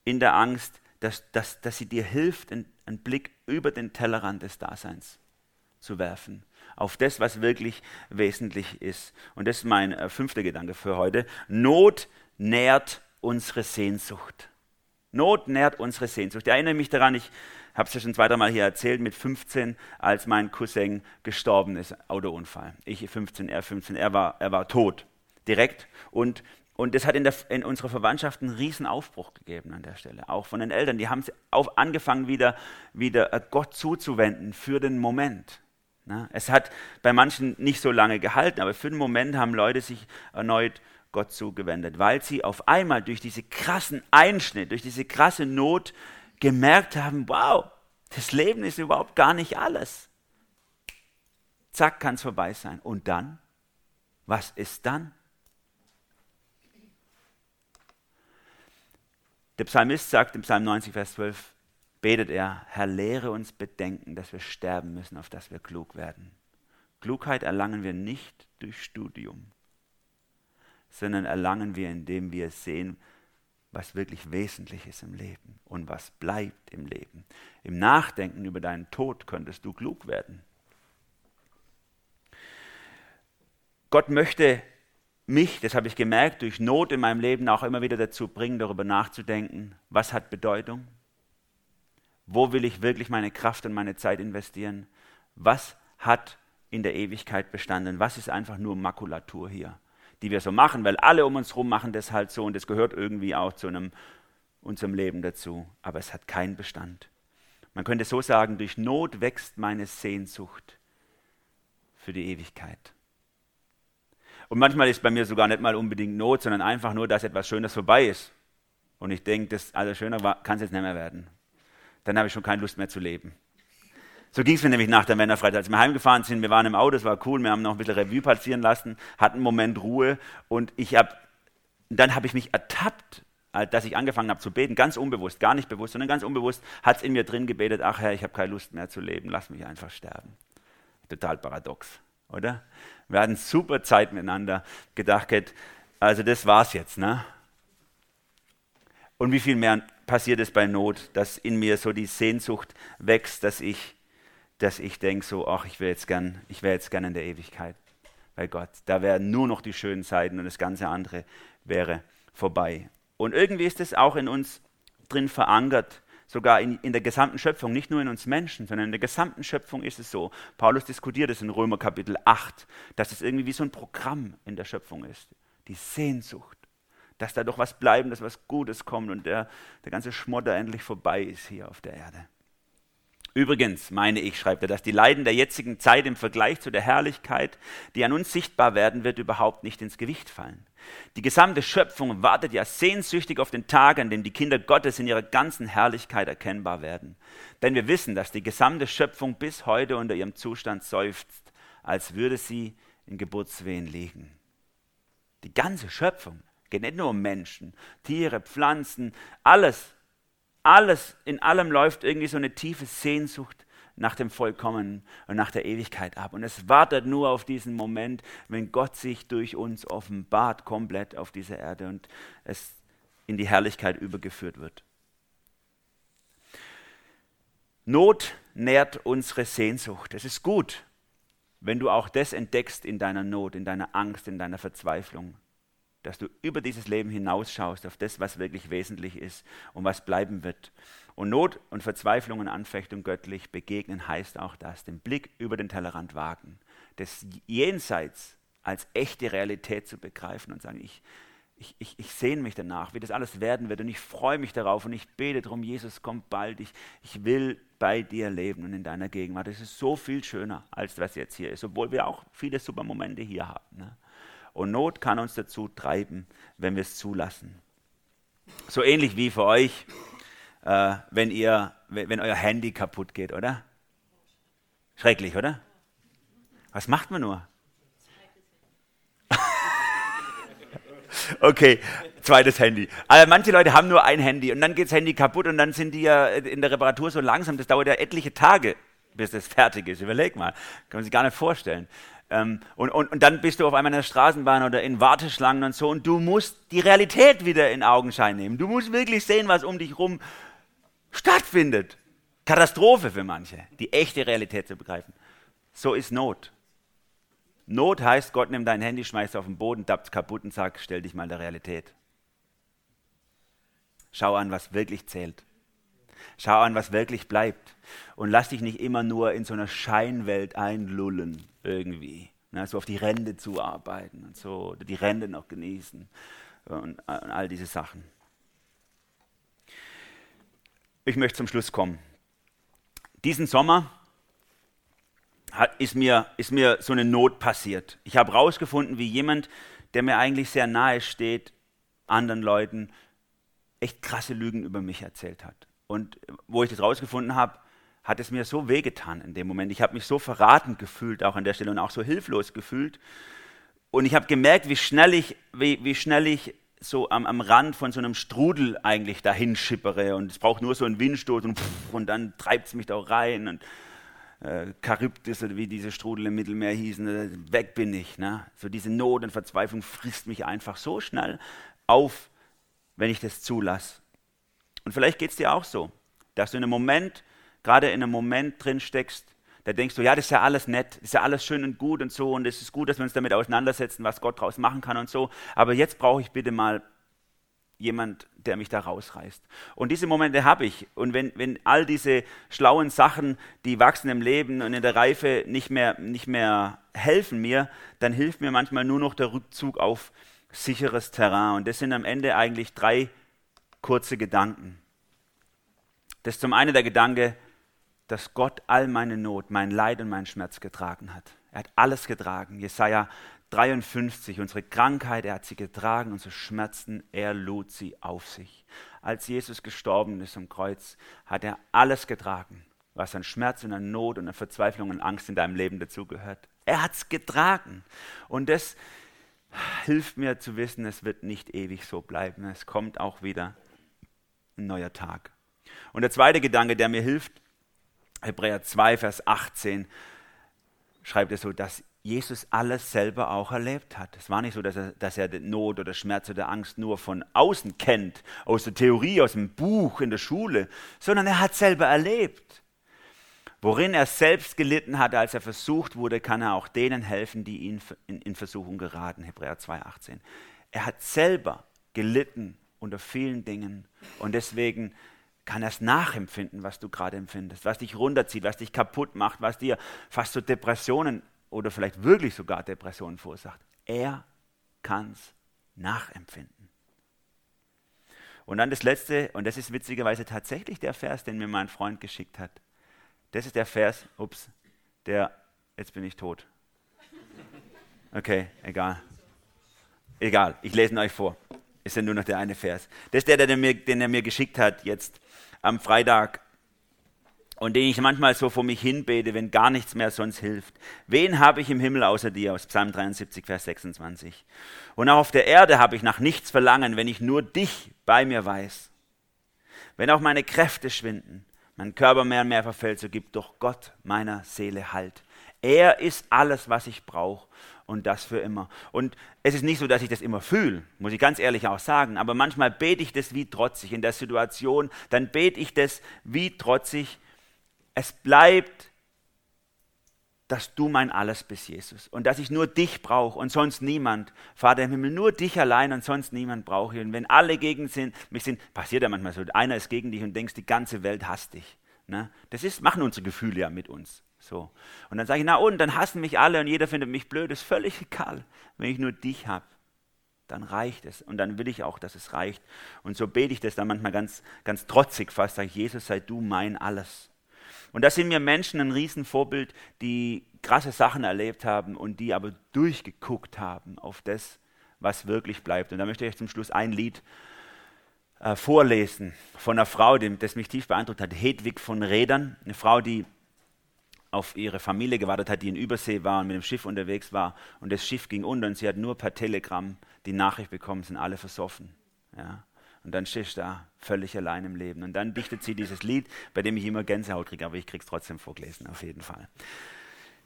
in der Angst, dass, dass, dass sie dir hilft, einen, einen Blick über den Tellerrand des Daseins zu werfen. Auf das, was wirklich wesentlich ist. Und das ist mein äh, fünfter Gedanke für heute. Not nährt unsere Sehnsucht. Not nährt unsere Sehnsucht. Ich erinnere mich daran, ich habe es ja schon zwei, Mal hier erzählt, mit 15, als mein Cousin gestorben ist, Autounfall. Ich 15, er 15, er war, er war tot, direkt. Und und das hat in, der, in, unserer Verwandtschaft einen riesen Aufbruch gegeben an der Stelle, auch von den Eltern. Die haben angefangen, wieder, wieder äh, Gott zuzuwenden für den Moment. Es hat bei manchen nicht so lange gehalten, aber für den Moment haben Leute sich erneut Gott zugewendet, weil sie auf einmal durch diese krassen Einschnitt, durch diese krasse Not gemerkt haben, wow, das Leben ist überhaupt gar nicht alles. Zack, kann es vorbei sein. Und dann? Was ist dann? Der Psalmist sagt im Psalm 90, Vers 12, betet er, Herr, lehre uns bedenken, dass wir sterben müssen, auf dass wir klug werden. Klugheit erlangen wir nicht durch Studium, sondern erlangen wir, indem wir sehen, was wirklich wesentlich ist im Leben und was bleibt im Leben. Im Nachdenken über deinen Tod könntest du klug werden. Gott möchte mich, das habe ich gemerkt, durch Not in meinem Leben auch immer wieder dazu bringen, darüber nachzudenken, was hat Bedeutung? Wo will ich wirklich meine Kraft und meine Zeit investieren? Was hat in der Ewigkeit bestanden? Was ist einfach nur Makulatur hier, die wir so machen, weil alle um uns herum machen das halt so und das gehört irgendwie auch zu einem, unserem Leben dazu. Aber es hat keinen Bestand. Man könnte so sagen, durch Not wächst meine Sehnsucht für die Ewigkeit. Und manchmal ist bei mir sogar nicht mal unbedingt Not, sondern einfach nur, dass etwas Schönes vorbei ist. Und ich denke, das alles Schöne kann es jetzt nicht mehr werden. Dann habe ich schon keine Lust mehr zu leben. So ging es mir nämlich nach der Männerfreizeit. Als wir heimgefahren sind, wir waren im Auto, es war cool, wir haben noch ein bisschen Revue passieren lassen, hatten einen Moment Ruhe und ich habe, dann habe ich mich ertappt, dass ich angefangen habe zu beten, ganz unbewusst, gar nicht bewusst, sondern ganz unbewusst hat es in mir drin gebetet, ach Herr, ich habe keine Lust mehr zu leben, lass mich einfach sterben. Total paradox, oder? Wir hatten super Zeit miteinander, gedacht, also das war's jetzt, ne? Und wie viel mehr passiert es bei Not, dass in mir so die Sehnsucht wächst, dass ich, dass ich denke so, ach, ich wäre jetzt gern, ich wäre jetzt gern in der Ewigkeit bei Gott. Da wären nur noch die schönen Zeiten und das ganze andere wäre vorbei. Und irgendwie ist es auch in uns drin verankert, sogar in, in, der gesamten Schöpfung, nicht nur in uns Menschen, sondern in der gesamten Schöpfung ist es so. Paulus diskutiert es in Römer Kapitel 8, dass es irgendwie wie so ein Programm in der Schöpfung ist. Die Sehnsucht, dass da doch was Bleibendes, was Gutes kommt und der, der ganze Schmodder endlich vorbei ist hier auf der Erde. Übrigens meine ich, schreibt er, dass die Leiden der jetzigen Zeit im Vergleich zu der Herrlichkeit, die an uns sichtbar werden wird, überhaupt nicht ins Gewicht fallen. Die gesamte Schöpfung wartet ja sehnsüchtig auf den Tag, an dem die Kinder Gottes in ihrer ganzen Herrlichkeit erkennbar werden. Denn wir wissen, dass die gesamte Schöpfung bis heute unter ihrem Zustand seufzt, als würde sie in Geburtswehen liegen. Die ganze Schöpfung geht nicht nur um Menschen, Tiere, Pflanzen, alles alles, in allem läuft irgendwie so eine tiefe Sehnsucht nach dem Vollkommen und nach der Ewigkeit ab. Und es wartet nur auf diesen Moment, wenn Gott sich durch uns offenbart, komplett auf dieser Erde und es in die Herrlichkeit übergeführt wird. Not nährt unsere Sehnsucht. Es ist gut, wenn du auch das entdeckst in deiner Not, in deiner Angst, in deiner Verzweiflung dass du über dieses Leben hinausschaust auf das, was wirklich wesentlich ist und was bleiben wird. Und Not und Verzweiflung und Anfechtung göttlich begegnen heißt auch das, den Blick über den Tellerrand wagen, das Jenseits als echte Realität zu begreifen und sagen, ich, ich, ich, ich sehne mich danach, wie das alles werden wird und ich freue mich darauf und ich bete darum, Jesus kommt bald, ich, ich will bei dir leben und in deiner Gegenwart. Das ist so viel schöner, als was jetzt hier ist, obwohl wir auch viele super Momente hier haben. Ne? Und Not kann uns dazu treiben, wenn wir es zulassen. So ähnlich wie für euch, äh, wenn, ihr, wenn euer Handy kaputt geht, oder? Schrecklich, oder? Was macht man nur? <laughs> okay, zweites Handy. Also manche Leute haben nur ein Handy und dann geht das Handy kaputt und dann sind die ja in der Reparatur so langsam, das dauert ja etliche Tage, bis das fertig ist. Überleg mal, kann man sich gar nicht vorstellen. Ähm, und, und, und dann bist du auf einmal in der Straßenbahn oder in Warteschlangen und so und du musst die Realität wieder in Augenschein nehmen. Du musst wirklich sehen, was um dich herum stattfindet. Katastrophe für manche, die echte Realität zu begreifen. So ist Not. Not heißt, Gott nimmt dein Handy, schmeißt auf den Boden, tappt kaputt und sagt, stell dich mal der Realität. Schau an, was wirklich zählt. Schau an, was wirklich bleibt. Und lass dich nicht immer nur in so einer Scheinwelt einlullen, irgendwie. Ne, so auf die Rente zuarbeiten und so, oder die Rente noch genießen und, und all diese Sachen. Ich möchte zum Schluss kommen. Diesen Sommer hat, ist, mir, ist mir so eine Not passiert. Ich habe herausgefunden, wie jemand, der mir eigentlich sehr nahe steht, anderen Leuten echt krasse Lügen über mich erzählt hat. Und wo ich das rausgefunden habe, hat es mir so wehgetan in dem Moment. Ich habe mich so verraten gefühlt, auch an der Stelle, und auch so hilflos gefühlt. Und ich habe gemerkt, wie schnell ich, wie, wie schnell ich so am, am Rand von so einem Strudel eigentlich dahin schippere. Und es braucht nur so einen Windstoß und, pff, und dann treibt es mich da rein. Und äh, Charybdis wie diese Strudel im Mittelmeer hießen, äh, weg bin ich. Ne? So diese Not und Verzweiflung frisst mich einfach so schnell auf, wenn ich das zulasse. Und vielleicht geht es dir auch so, dass du in einem Moment gerade in einem Moment drin steckst, da denkst du, ja, das ist ja alles nett, das ist ja alles schön und gut und so und es ist gut, dass wir uns damit auseinandersetzen, was Gott daraus machen kann und so. Aber jetzt brauche ich bitte mal jemand, der mich da rausreißt. Und diese Momente habe ich. Und wenn, wenn all diese schlauen Sachen, die wachsen im Leben und in der Reife nicht mehr, nicht mehr helfen mir, dann hilft mir manchmal nur noch der Rückzug auf sicheres Terrain. Und das sind am Ende eigentlich drei kurze Gedanken. Das ist zum einen der Gedanke, dass Gott all meine Not, mein Leid und meinen Schmerz getragen hat. Er hat alles getragen. Jesaja 53, unsere Krankheit, er hat sie getragen, unsere Schmerzen, er lud sie auf sich. Als Jesus gestorben ist am Kreuz, hat er alles getragen, was an Schmerz und an Not und an Verzweiflung und Angst in deinem Leben dazugehört. Er hat es getragen. Und das hilft mir zu wissen, es wird nicht ewig so bleiben. Es kommt auch wieder ein neuer Tag. Und der zweite Gedanke, der mir hilft, Hebräer 2, Vers 18, schreibt er so, dass Jesus alles selber auch erlebt hat. Es war nicht so, dass er, dass er Not oder Schmerz oder Angst nur von außen kennt, aus der Theorie, aus dem Buch, in der Schule, sondern er hat selber erlebt. Worin er selbst gelitten hat, als er versucht wurde, kann er auch denen helfen, die ihn in, Versuchung geraten. Hebräer 2,18. Er hat selber gelitten unter vielen Dingen und deswegen kann er es nachempfinden, was du gerade empfindest, was dich runterzieht, was dich kaputt macht, was dir fast so Depressionen oder vielleicht wirklich sogar Depressionen verursacht. Er kann es nachempfinden. Und dann das letzte, und das ist witzigerweise tatsächlich der Vers, den mir mein Freund geschickt hat. Das ist der Vers, ups, der, jetzt bin ich tot. Okay, egal. Egal, ich lese ihn euch vor. Ist ja nur noch der eine Vers. Das ist der, den, mir, den er mir geschickt hat jetzt am Freitag und den ich manchmal so vor mich hinbete, wenn gar nichts mehr sonst hilft. Wen habe ich im Himmel außer dir? Aus Psalm 73, Vers 26. Und auch auf der Erde habe ich nach nichts verlangen, wenn ich nur dich bei mir weiß. Wenn auch meine Kräfte schwinden, mein Körper mehr und mehr verfällt, so gibt doch Gott meiner Seele Halt. Er ist alles, was ich brauche und das für immer. Und es ist nicht so, dass ich das immer fühle, muss ich ganz ehrlich auch sagen, aber manchmal bete ich das wie trotzig in der Situation, dann bete ich das wie trotzig es bleibt, dass du mein Alles bist, Jesus. Und dass ich nur dich brauche und sonst niemand. Vater im Himmel, nur dich allein und sonst niemand brauche ich. Und wenn alle gegen sind, mich sind, passiert ja manchmal so, einer ist gegen dich und denkst, die ganze Welt hasst dich. Ne? Das ist, machen unsere Gefühle ja mit uns. So. Und dann sage ich, na und, dann hassen mich alle und jeder findet mich blöd. ist völlig egal. Wenn ich nur dich habe, dann reicht es. Und dann will ich auch, dass es reicht. Und so bete ich das dann manchmal ganz, ganz trotzig fast. Sage ich, Jesus, sei du mein Alles. Und da sind mir Menschen ein Riesenvorbild, die krasse Sachen erlebt haben und die aber durchgeguckt haben auf das, was wirklich bleibt. Und da möchte ich euch zum Schluss ein Lied äh, vorlesen von einer Frau, die, das mich tief beeindruckt hat, Hedwig von Rädern, eine Frau, die auf ihre Familie gewartet hat, die in Übersee war und mit dem Schiff unterwegs war und das Schiff ging unter und sie hat nur per Telegramm die Nachricht bekommen, sind alle versoffen. Ja. Und dann stehst du da völlig allein im Leben. Und dann dichtet sie dieses Lied, bei dem ich immer Gänsehaut kriege, aber ich kriege es trotzdem vorgelesen, auf jeden Fall.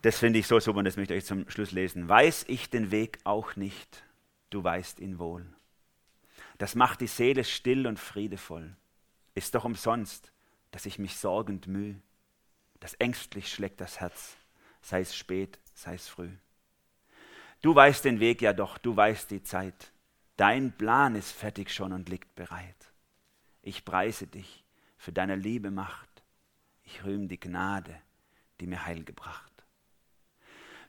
Das finde ich so super und das möchte ich euch zum Schluss lesen. Weiß ich den Weg auch nicht, du weißt ihn wohl. Das macht die Seele still und friedevoll. Ist doch umsonst, dass ich mich sorgend mühe. Das ängstlich schlägt das Herz, sei es spät, sei es früh. Du weißt den Weg ja doch, du weißt die Zeit. Dein Plan ist fertig schon und liegt bereit. Ich preise dich für deine Liebe Macht. Ich rühme die Gnade, die mir Heil gebracht.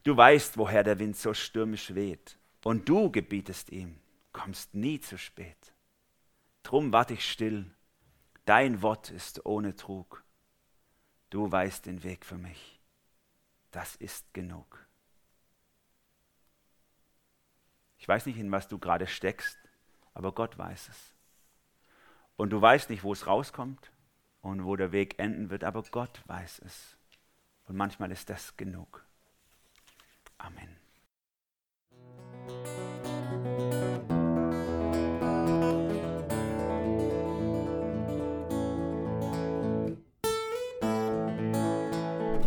Du weißt, woher der Wind so stürmisch weht, und du gebietest ihm, kommst nie zu spät. Drum wart ich still, dein Wort ist ohne Trug. Du weißt den Weg für mich, das ist genug. Ich weiß nicht, in was du gerade steckst, aber Gott weiß es. Und du weißt nicht, wo es rauskommt und wo der Weg enden wird, aber Gott weiß es. Und manchmal ist das genug. Amen.